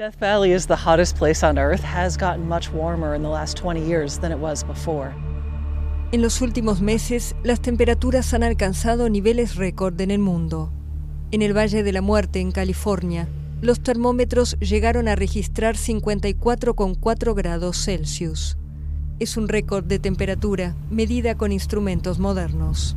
Death Valley is the hottest place on Earth, has gotten much warmer in the last 20 years than it was before. En los últimos meses, las temperaturas han alcanzado niveles récord en el mundo. En el Valle de la Muerte, en California, los termómetros llegaron a registrar 54,4 grados Celsius. Es un récord de temperatura medida con instrumentos modernos.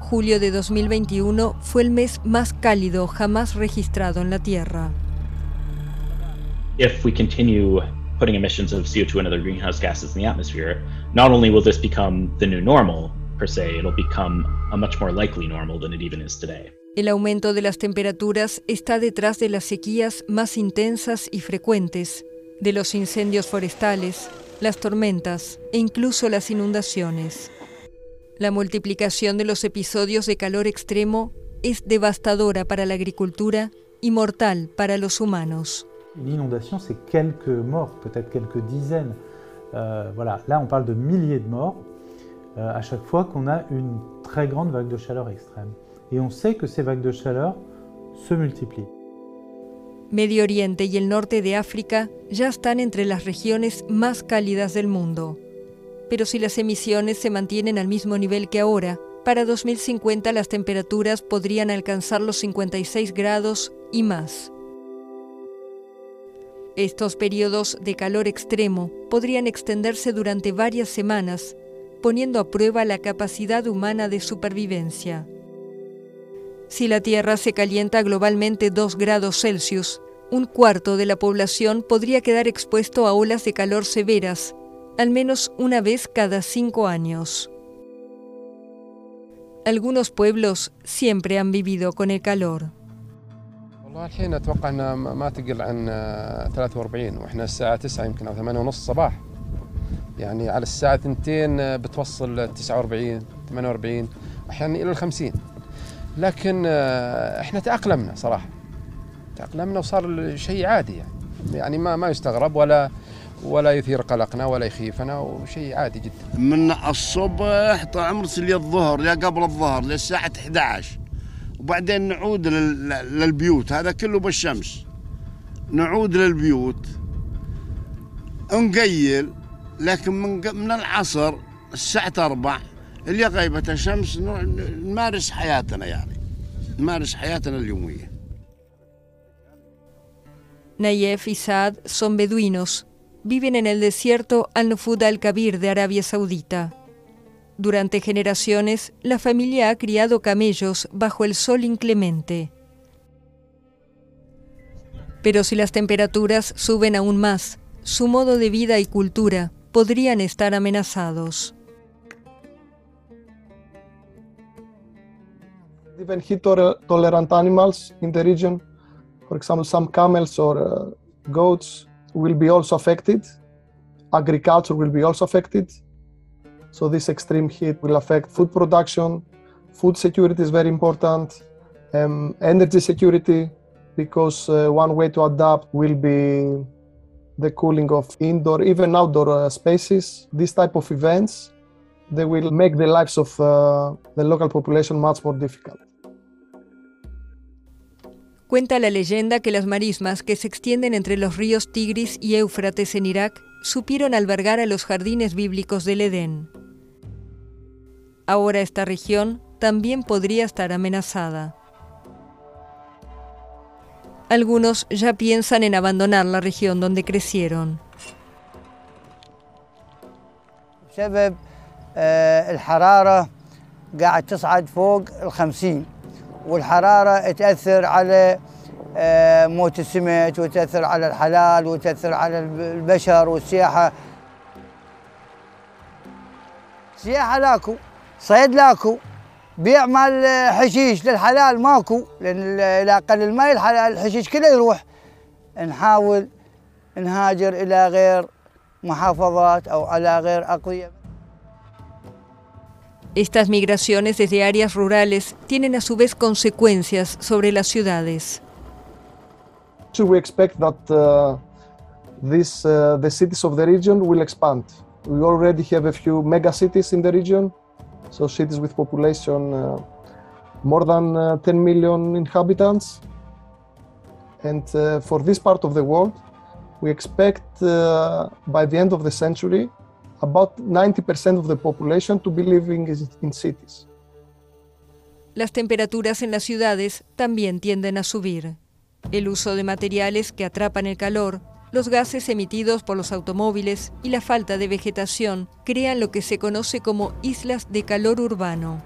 Julio de 2021 fue el mes más cálido jamás registrado en la Tierra. If we continue putting emissions of CO2 and other greenhouse gases in the atmosphere, not only will this become the new normal per se, it'll become a much more likely normal than it even is today. El aumento de las temperaturas está detrás de las sequías más intensas y frecuentes, de los incendios forestales, las tormentas e incluso las inundaciones. La multiplicación de los episodios de calor extremo es devastadora para la agricultura y mortal para los humanos. Une inondation, c'est quelques morts, peut-être quelques dizaines. Euh, voilà, là on parle de milliers de morts euh, à chaque fois qu'on a une très grande vague de chaleur extrême. Et on sait que ces vagues de chaleur se multiplient. Medio Oriente y el norte de África ya están entre las regiones más cálidas del mundo. Pero si las emisiones se mantienen al mismo nivel que ahora, para 2050 las temperaturas podrían alcanzar los 56 grados y más. Estos periodos de calor extremo podrían extenderse durante varias semanas, poniendo a prueba la capacidad humana de supervivencia. Si la Tierra se calienta globalmente 2 grados Celsius, un cuarto de la población podría quedar expuesto a olas de calor severas, al menos una vez cada cinco años. Algunos pueblos siempre han vivido con el calor. والله الحين اتوقع انها ما ما تقل عن آه، 43 واحنا الساعه 9 يمكن او 8 ونص صباح يعني على الساعه 2 آه، بتوصل 49 48 احيانا الى ال 50 لكن آه، احنا تاقلمنا صراحه تاقلمنا وصار شيء عادي يعني. يعني ما ما يستغرب ولا ولا يثير قلقنا ولا يخيفنا وشيء عادي جدا. من الصبح طال عمرك للظهر يا قبل الظهر للساعة 11 وبعدين نعود لل- للبيوت هذا كله بالشمس. نعود للبيوت. نقيل لكن من من العصر الساعة 4 اللي غيبة الشمس نمارس حياتنا يعني. نمارس حياتنا اليومية. Nayef y Saad son beduinos. Viven en el desierto Al-Nufud al-Kabir de Arabia Saudita. Durante generaciones, la familia ha criado camellos bajo el sol inclemente. Pero si las temperaturas suben aún más, su modo de vida y cultura podrían estar amenazados. tolerant animals in the region. For example, some camels or uh, goats will be also affected. Agriculture will be also affected. So this extreme heat will affect food production. Food security is very important. Um, energy security, because uh, one way to adapt will be the cooling of indoor, even outdoor uh, spaces. These type of events, they will make the lives of uh, the local population much more difficult. Cuenta la leyenda que las marismas que se extienden entre los ríos Tigris y Éufrates en Irak supieron albergar a los jardines bíblicos del Edén. Ahora esta región también podría estar amenazada. Algunos ya piensan en abandonar la región donde crecieron. والحرارة تأثر على آه، موت السمك وتأثر على الحلال وتأثر على الب- البشر والسياحة. سياحة لاكو صيد لاكو بيع مال حشيش للحلال ماكو لأن اذا قل الماء الحلال الحشيش كله يروح. نحاول نهاجر إلى غير محافظات أو على غير اقضيه Estas migraciones desde áreas rurales tienen a su vez consecuencias sobre las ciudades. We expect that uh, this, uh, the cities of the region will expand. We already have a few mega cities in the region, so cities with population uh, more than uh, 10 million inhabitants. And uh, for this part of the world, we expect uh, by the end of the century about 90% of the population to be living in cities. Las temperaturas en las ciudades también tienden a subir. El uso de materiales que atrapan el calor, los gases emitidos por los automóviles y la falta de vegetación crean lo que se conoce como islas de calor urbano.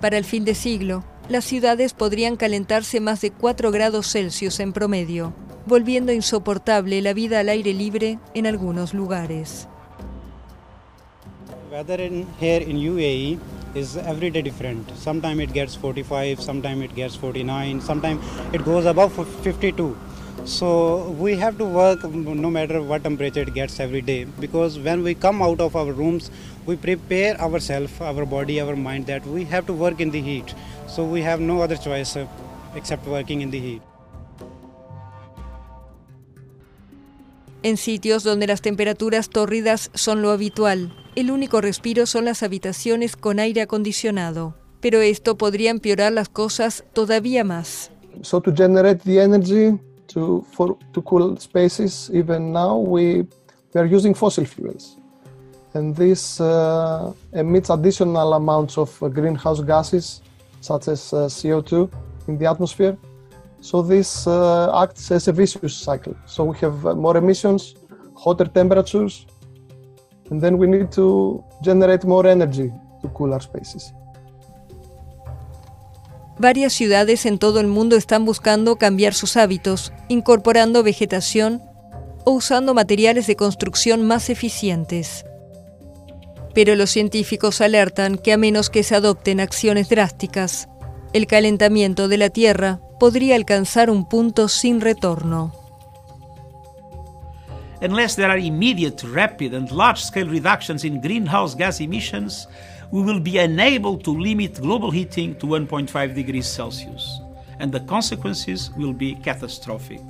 Para el fin de siglo, las ciudades podrían calentarse más de 4 grados Celsius en promedio, volviendo insoportable la vida al aire libre en algunos lugares. Weather in, here in UAE is every day different. Sometimes it gets 45, sometimes it gets 49, sometimes it goes above 52. So we have to work no matter what temperature it gets every day because when we come out of our rooms, we prepare ourselves, our body, our mind that we have to work in the heat. So we have no other choice uh, except working in the heat. En sitios donde las temperaturas tórridas son lo habitual, el único respiro son las habitaciones con aire acondicionado. Pero esto podría empeorar las cosas todavía más. So to generate the energy to, for, to cool spaces, even now we, we are using fossil fuels. And this uh, emits additional amounts of uh, greenhouse gases, such as uh, CO2, in the atmosphere. So this uh, acts as a vicious cycle. So we have uh, more emissions, hotter temperatures, and then we need to generate more energy to cool our spaces. Varias ciudades en todo el mundo están buscando cambiar sus hábitos, incorporando vegetación o usando materiales de construcción más eficientes. Pero los científicos alertan que a menos que se adopten acciones drásticas, el calentamiento de la Tierra podría alcanzar un punto sin retorno. Unless there are immediate, rapid, and large scale reductions in greenhouse gas emissions, we will be unable to limit global heating to 1.5 degrees Celsius, and the consequences will be catastrophic.